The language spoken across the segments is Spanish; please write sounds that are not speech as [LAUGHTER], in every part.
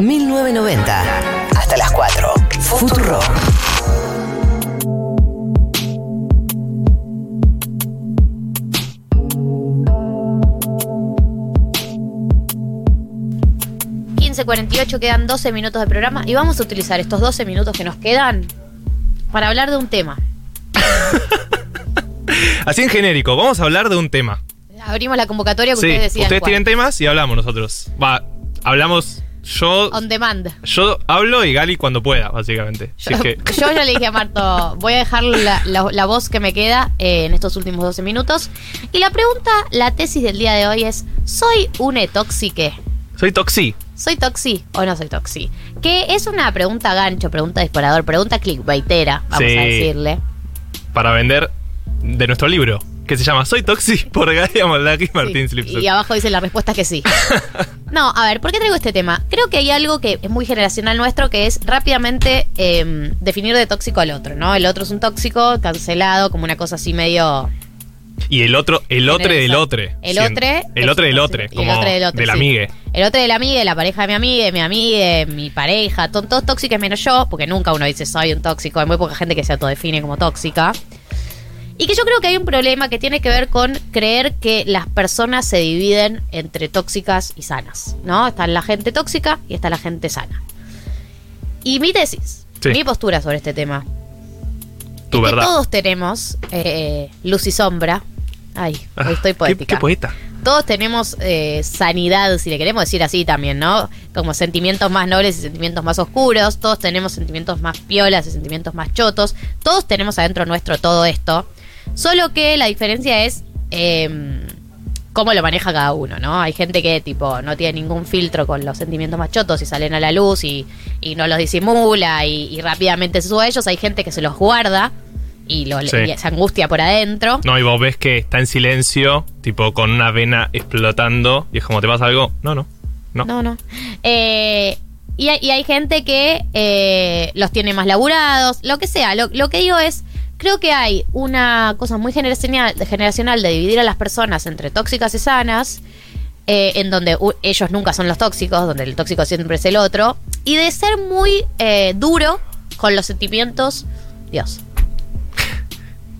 1990. Hasta las 4. Futuro. quedan 12 minutos de programa y vamos a utilizar estos 12 minutos que nos quedan para hablar de un tema. [LAUGHS] Así en genérico, vamos a hablar de un tema. Abrimos la convocatoria que Sí, ustedes decían. ustedes cuál. tienen temas y hablamos nosotros. Va, hablamos yo. On demand. Yo hablo y Gali cuando pueda, básicamente. Así Yo, que- yo ya le dije a Marto, voy a dejar la, la- la voz que me queda eh, en estos últimos 12 minutos. Y la pregunta, la tesis del día de hoy es, ¿soy un etoxique? soy Toxi. ¿Soy toxi o no soy toxi? Que es una pregunta gancho, pregunta disparador, pregunta clickbaitera, vamos Sí. a decirle. para vender de nuestro libro, que se llama Soy Toxi por Galia Moldaki Martín Sí, Slipset. Y abajo dice la respuesta que sí. [LAUGHS] No, a ver, ¿por qué traigo este tema? Creo que hay algo que es muy generacional nuestro, que es rápidamente eh, definir de tóxico al otro, ¿no? El otro es un tóxico, cancelado, como una cosa así medio... Y el otro, el otro del otro. El otro... El otro del otro, el otro del otro, del sí. amigue. El otro del amigue, la pareja de mi amiga, mi amiga, mi pareja, to- todos tóxicos menos yo, porque nunca uno dice soy un tóxico, hay muy poca gente que se autodefine como tóxica. Y que yo creo que hay un problema que tiene que ver con creer que las personas se dividen entre tóxicas y sanas, ¿no? Está la gente tóxica y está la gente sana. Y mi tesis, Sí. mi postura sobre este tema, Tu es que verdad. todos tenemos eh, luz y sombra. Ay, Ah, hoy estoy qué- poética. Qué, poeta. Todos tenemos eh, sanidad, si le queremos decir así también, ¿no? Como sentimientos más nobles y sentimientos más oscuros. Todos tenemos sentimientos más piolas y sentimientos más chotos. Todos tenemos adentro nuestro todo esto. Solo que la diferencia es eh, cómo lo maneja cada uno, ¿no? Hay gente que, tipo, no tiene ningún filtro con los sentimientos más chotos y salen a la luz y, y no los disimula y, y rápidamente se sube a ellos. Hay gente que se los guarda y, lo, Sí. y se angustia por adentro. No, y vos ves que está en silencio, tipo con una vena explotando, y es como, ¿te pasa algo? No, no. No. No, no. Eh, y, hay, y hay gente que eh, los tiene más laburados, lo que sea. Lo, lo que digo es, creo que hay una cosa muy generacional, generacional de dividir a las personas entre tóxicas y sanas, eh, en donde ellos nunca son los tóxicos, donde el tóxico siempre es el otro, y de ser muy eh, duro con los sentimientos, Dios,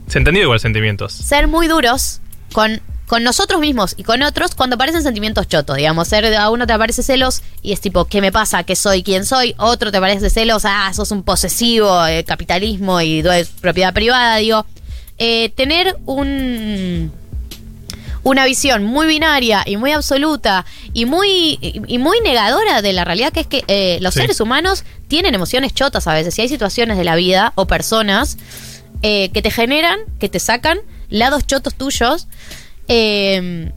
Se entendió igual sentimientos. ser muy duros con, con nosotros mismos y con otros cuando aparecen sentimientos chotos, digamos, ser a uno te aparece celos y es tipo, ¿qué me pasa? ¿Qué soy? ¿Quién soy? Otro te aparece celos, ah, sos un posesivo, eh, capitalismo y propiedad privada, digo, Eh, tener un una visión muy binaria y muy absoluta y muy y, y muy negadora de la realidad que es que eh, los Sí. seres humanos tienen emociones chotas a veces y hay situaciones de la vida o personas eh, que te generan, que te sacan lados chotos tuyos eh,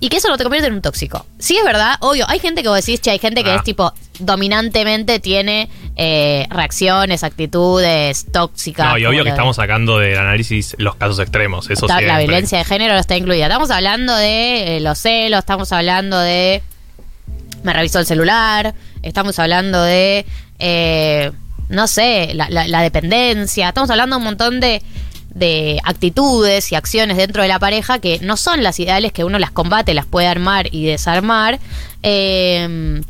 y que eso no te convierte en un tóxico. Sí es verdad, obvio, hay gente que vos decís, che, hay gente que Ah. es tipo dominantemente tiene eh, reacciones, actitudes tóxicas. No, y obvio que de- estamos sacando del análisis los casos extremos. Eso Está- la violencia de género está incluida. Estamos hablando de eh, los celos, estamos hablando de. Me revisó el celular, estamos hablando de. eh, no sé, la, la- la dependencia. Estamos hablando de un montón de, de actitudes y acciones dentro de la pareja que no son las ideales que uno las combate, las puede armar y desarmar. Eh,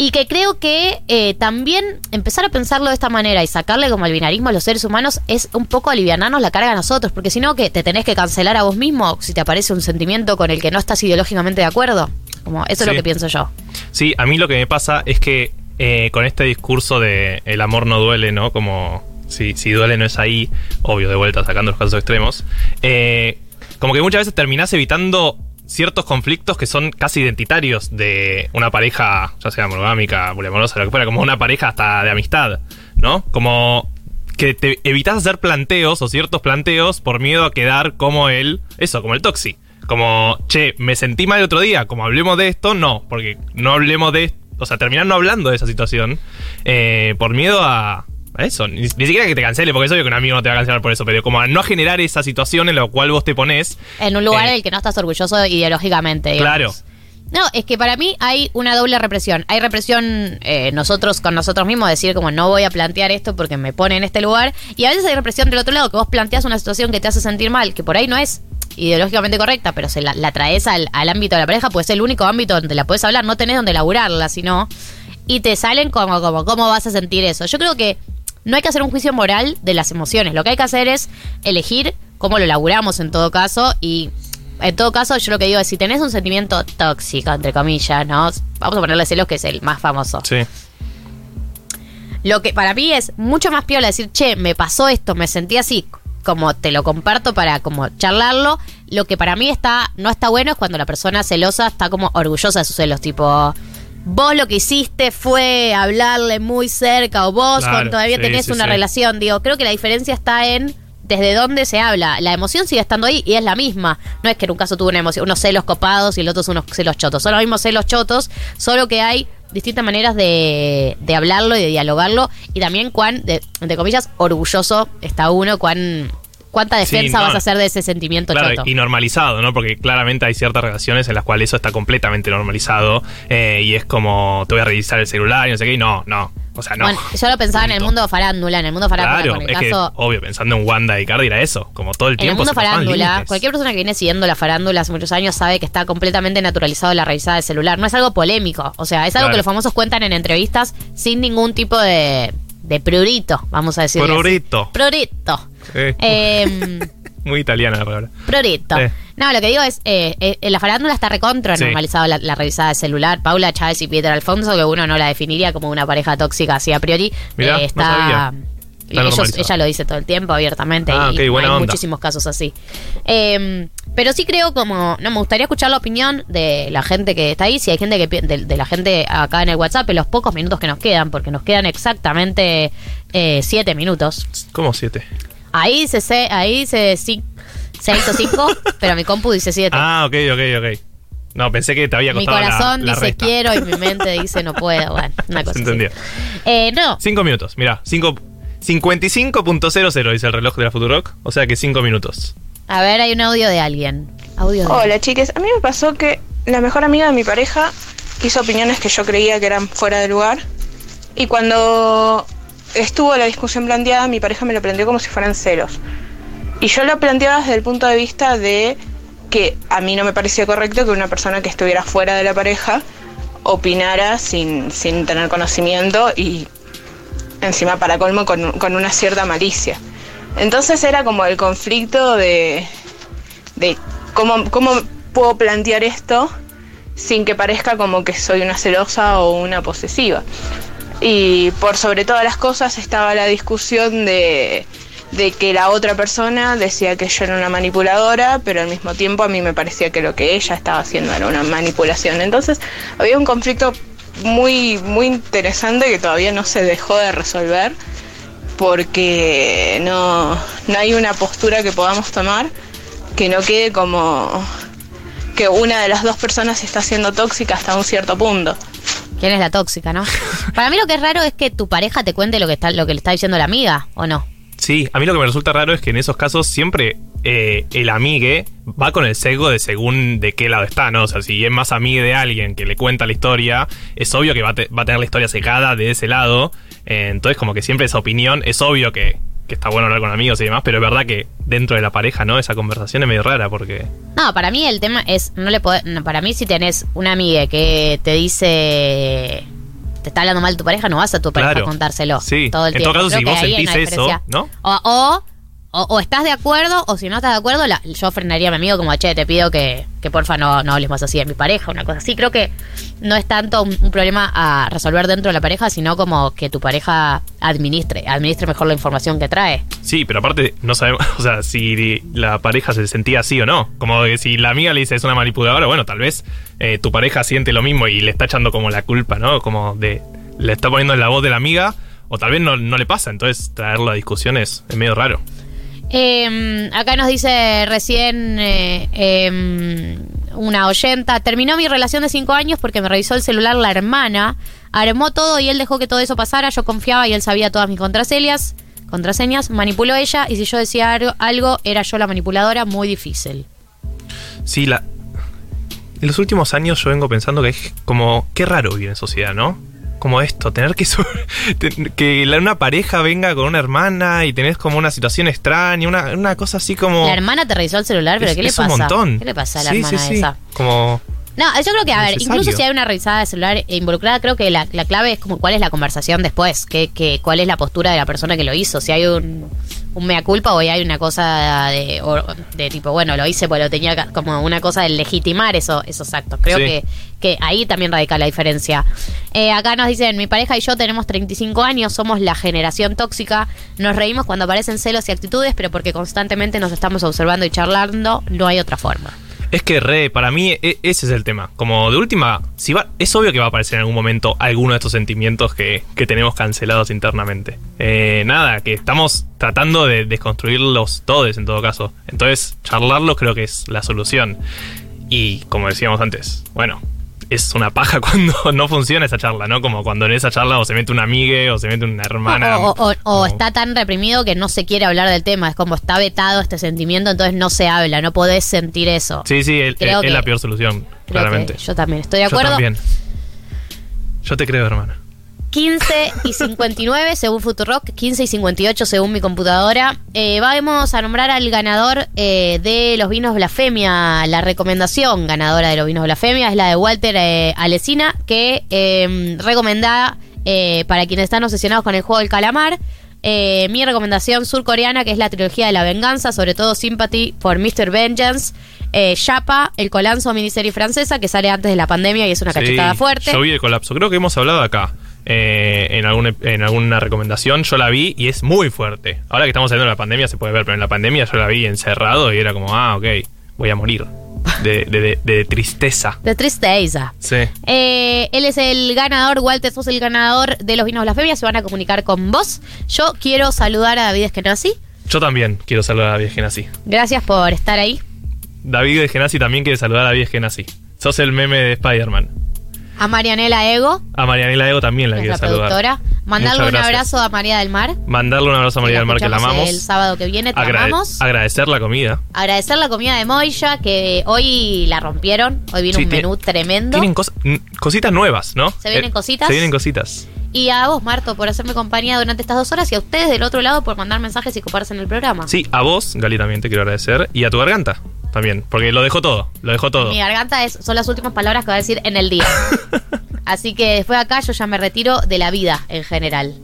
y que creo que eh, también empezar a pensarlo de esta manera y sacarle como el binarismo a los seres humanos es un poco alivianarnos la carga a nosotros, porque si no, que te tenés que cancelar a vos mismo si te aparece un sentimiento con el que no estás ideológicamente de acuerdo. Como eso es lo que pienso yo. Sí, a mí lo que me pasa es que eh, con este discurso de el amor no duele, ¿no? Como si, si duele no es ahí, obvio, de vuelta sacando los casos extremos. eh, como que muchas veces terminás evitando ciertos conflictos que son casi identitarios de una pareja, ya sea monogámica, poliamorosa, lo que fuera, como una pareja hasta de amistad, ¿no? Como que te evitas hacer planteos o ciertos planteos por miedo a quedar como el, eso, como el toxi. Como, che, me sentí mal el otro día, como hablemos de esto, no, porque no hablemos de o sea, terminar no hablando de esa situación eh, por miedo a eso. Ni, ni siquiera que te cancele, porque es obvio que un amigo no te va a cancelar por eso, pero como a no generar esa situación en la cual vos te pones. En un lugar Eh, en el que no estás orgulloso ideológicamente. digamos. Claro. No, es que para mí hay una doble represión. Hay represión eh, nosotros con nosotros mismos, decir como no voy a plantear esto porque me pone en este lugar. Y a veces hay represión del otro lado, que vos planteas una situación que te hace sentir mal, que por ahí no es ideológicamente correcta, pero se la, la traes al, al ámbito de la pareja, pues es el único ámbito donde la puedes hablar, no tenés donde laburarla, sino. Y te salen como, como, ¿cómo vas a sentir eso? Yo creo que no hay que hacer un juicio moral de las emociones. Lo que hay que hacer es elegir cómo lo laburamos en todo caso. Y en todo caso, yo lo que digo es: si tenés un sentimiento tóxico, entre comillas, ¿no? Vamos a ponerle celos, que es el más famoso. Sí. Lo que para mí es mucho más piola decir, che, me pasó esto, me sentí así, como te lo comparto para como charlarlo. Lo que para mí está, no está bueno es cuando la persona celosa está como orgullosa de sus celos, tipo, vos lo que hiciste fue hablarle muy cerca o vos Claro, cuando todavía sí, tenés sí, una sí. relación. Digo, creo que la diferencia está en desde dónde se habla. La emoción sigue estando ahí y es la misma. No es que en un caso tuvo una emoción, unos celos copados y el otro son unos celos chotos. Son los mismos celos chotos, solo que hay distintas maneras de, de hablarlo y de dialogarlo. Y también cuán, de- entre comillas, orgulloso está uno, cuán cuánta Sí, defensa no. vas a hacer de ese sentimiento Claro, choto. y normalizado, ¿no? Porque claramente hay ciertas relaciones en las cuales eso está completamente normalizado eh, y es como te voy a revisar el celular y no sé qué, y no, no. O sea, no. Bueno, yo lo pensaba en el mundo farándula, en el mundo farándula, Claro, con el es que, caso. obvio, pensando en Wanda y Cardi era eso, como todo el En el tiempo. mundo farándula, cualquier persona que viene siguiendo la farándula hace muchos años sabe que está completamente naturalizado la revisada de celular. No es algo polémico. O sea, es algo Claro. que los famosos cuentan en entrevistas sin ningún tipo de, de prurito, vamos a decir. Prurito. Prurito. Sí. Eh, [LAUGHS] Muy italiana la palabra. prurito. Sí. No, lo que digo es, eh, eh, en la farándula está recontra Sí. normalizado la, la revisada de celular. Paula Chávez y Pieter Alfonso, que uno no la definiría como una pareja tóxica así a priori, Mirá, eh, no está... sabía. Y ellos- ella lo dice todo el tiempo abiertamente Ah, y ok, buena hay onda. muchísimos casos así. Eh, pero sí creo como, no, me gustaría escuchar la opinión de la gente que está ahí, si hay gente que de, de la gente acá en el WhatsApp, en los pocos minutos que nos quedan, porque nos quedan exactamente eh, siete minutos. ¿Cómo siete? Ahí dice, se- ahí dice sí, seis o cinco, [LAUGHS] pero mi compu dice siete. Ah, ok, ok, ok. No, pensé que te había mi costado la- corazón la dice resta. quiero y mi mente dice no puedo. Bueno, una [LAUGHS] cosa Se así. Eh, no, Cinco minutos, mirá. Cinco, 55.00 dice el reloj de la Futurock. O sea que cinco minutos. a ver, hay un audio de alguien. Audio de Hola chiques, a mí me pasó que la mejor amiga de mi pareja hizo opiniones que yo creía que eran fuera de lugar y cuando estuvo la discusión planteada mi pareja me lo planteó como si fueran celos. Y yo lo planteaba desde el punto de vista de que a mí no me parecía correcto que una persona que estuviera fuera de la pareja opinara sin, sin tener conocimiento y encima para colmo con, con una cierta malicia. Entonces era como el conflicto de, de cómo, cómo puedo plantear esto sin que parezca como que soy una celosa o una posesiva. Y por sobre todas las cosas estaba la discusión de, de que la otra persona decía que yo era una manipuladora, pero al mismo tiempo a mí me parecía que lo que ella estaba haciendo era una manipulación. Entonces había un conflicto muy, muy interesante que todavía no se dejó de resolver porque no, no hay una postura que podamos tomar que no quede como que una de las dos personas está siendo tóxica hasta un cierto punto. ¿Quién es la tóxica, no? [LAUGHS] Para mí lo que es raro es que tu pareja te cuente lo que está, lo que le está diciendo la amiga, ¿o no? Sí, a mí lo que me resulta raro es que en esos casos siempre eh, el amigue va con el sesgo de según de qué lado está, ¿no? O sea, si es más amigue de alguien que le cuenta la historia, es obvio que va a, te- va a tener la historia secada de ese lado. Eh, entonces, como que siempre esa opinión, es obvio que, que está bueno hablar con amigos y demás, pero es verdad que dentro de la pareja, ¿no? Esa conversación es medio rara porque... No, para mí el tema es, no le podés- no, para mí si tenés una amiga que te dice, te está hablando mal tu pareja, no vas a tu pareja Claro. a contárselo Sí. todo el En tiempo. todo caso, Creo si vos sentís eso. ¿no? O, o, o- o estás de acuerdo, o si no estás de acuerdo, la- yo frenaría a mi amigo como, che, te pido que, que porfa no, no hables más así de mi pareja, una cosa así. Creo que no es tanto un, problema a resolver dentro de la pareja, sino como que tu pareja administre, administre mejor la información que trae. Sí, pero aparte no sabemos, [LAUGHS] o sea, si la pareja se sentía así o no. Como que si la amiga le dice es una manipuladora, bueno, tal vez eh, tu pareja siente lo mismo y le está echando como la culpa, ¿no? Como de, le está poniendo en la voz de la amiga, o tal vez no, no le pasa, entonces traerlo a discusión es, es medio raro. Eh, acá nos dice recién eh, eh, una oyenta, terminó mi relación de cinco años porque me revisó el celular la hermana, armó todo y él dejó que todo eso pasara, yo confiaba y él sabía todas mis contraseñas, contraseñas, manipuló ella y si yo decía algo, algo era yo la manipuladora, muy difícil. Sí, la... En los últimos años yo vengo pensando que es como, qué raro vivir en sociedad, ¿no? Como esto, tener que [LAUGHS] que la- una pareja venga con una hermana y tenés como una situación extraña, una, una cosa así como... La hermana te revisó el celular, pero es, ¿qué le es pasa? un montón. ¿Qué le pasa a la Sí, hermana sí, sí. esa? Como... No, yo creo que, a ver, incluso si hay una revisada de celular involucrada, creo que la, la clave es como cuál es la conversación después, que, que, cuál es la postura de la persona que lo hizo, si hay un, un mea culpa o hay una cosa de, tipo, bueno, lo hice porque lo tenía como una cosa de legitimar eso, esos actos. Creo Sí. que, que ahí también radica la diferencia. Eh, acá nos dicen, mi pareja y yo tenemos 35 años, somos la generación tóxica, nos reímos cuando aparecen celos y actitudes, pero porque constantemente nos estamos observando y charlando, no hay otra forma. Es que re, para mí e- ese es el tema. Como de última, si va, es obvio que va a aparecer en algún momento alguno de estos sentimientos que, que tenemos cancelados internamente. Eh, nada, que estamos tratando de desconstruirlos todos en todo caso. Entonces, charlarlos creo que es la solución. Y como decíamos antes, bueno, es una paja [LAUGHS] cuando no funciona esa charla, ¿no? Como cuando en esa charla o se mete una amiga o se mete una hermana. O, o- o- está tan reprimido que no se quiere hablar del tema. Es como está vetado este sentimiento, entonces no se habla, no podés sentir eso. Sí, sí, el- Creo el- es la peor solución, claramente. yo también estoy de Yo acuerdo. también. Yo te creo, hermana. 15 y 59 según Futurock, 15 y 58 según mi computadora. Eh, vamos a nombrar al ganador eh, de los vinos Blasfemia. La recomendación ganadora de los vinos Blasfemia es la de Walter eh, Alesina, que eh, recomenda eh, para quienes están obsesionados con el juego del calamar. eh, mi recomendación surcoreana, que es la trilogía de la venganza, sobre todo Sympathy for Mr. Vengeance. Eh, Yapa, el colanzo miniserie francesa que sale antes de la pandemia y es una Sí, cachetada fuerte. Yo vi el colapso. Creo que hemos hablado acá. Eh, en, algún, en alguna recomendación. Yo la vi y es muy fuerte. Ahora que estamos saliendo de la pandemia se puede ver, pero en la pandemia yo la vi encerrado y era como, ah, ok, voy a morir. De, de- de- de tristeza. De tristeza. Sí. Eh, él es el ganador, Walter, sos el ganador de los vinos Blasfemia, se van a comunicar con vos. Yo quiero saludar a David Eskenazi. Yo también quiero saludar a David Genasi. Gracias por estar ahí. David Genasi también quiere saludar a David Genasi. Sos el meme de Spider-Man. A Marianela Ego, A Marianela Ego también la quiero la saludar. productora. Mandarle Muchas un gracias. abrazo a María del Mar. Mandarle un abrazo a María del Mar, que la escuchamos amamos. El sábado que viene, te Agrade- amamos. agradecer la comida. Agradecer la comida de Moya, que hoy la rompieron. Hoy vino Sí, un menú tremendo. Tienen cos- n- cositas nuevas, ¿no? ¿Se vienen Eh, cositas? Se vienen cositas. Y a vos, Marto, por hacerme compañía durante estas dos horas. Y a ustedes del otro lado por mandar mensajes y coparse en el programa. Sí, a vos, Gali, también te quiero agradecer. Y a tu garganta también, porque lo dejó todo. Lo dejó todo. Mi garganta es, son las últimas palabras que voy a decir en el día. [LAUGHS] Así que después de acá yo ya me retiro de la vida en general.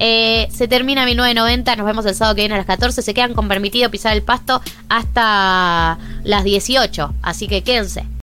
Eh, se termina 1990, nos vemos el sábado que viene a las 14. Se quedan con permitido pisar el pasto hasta las 18. Así que quédense.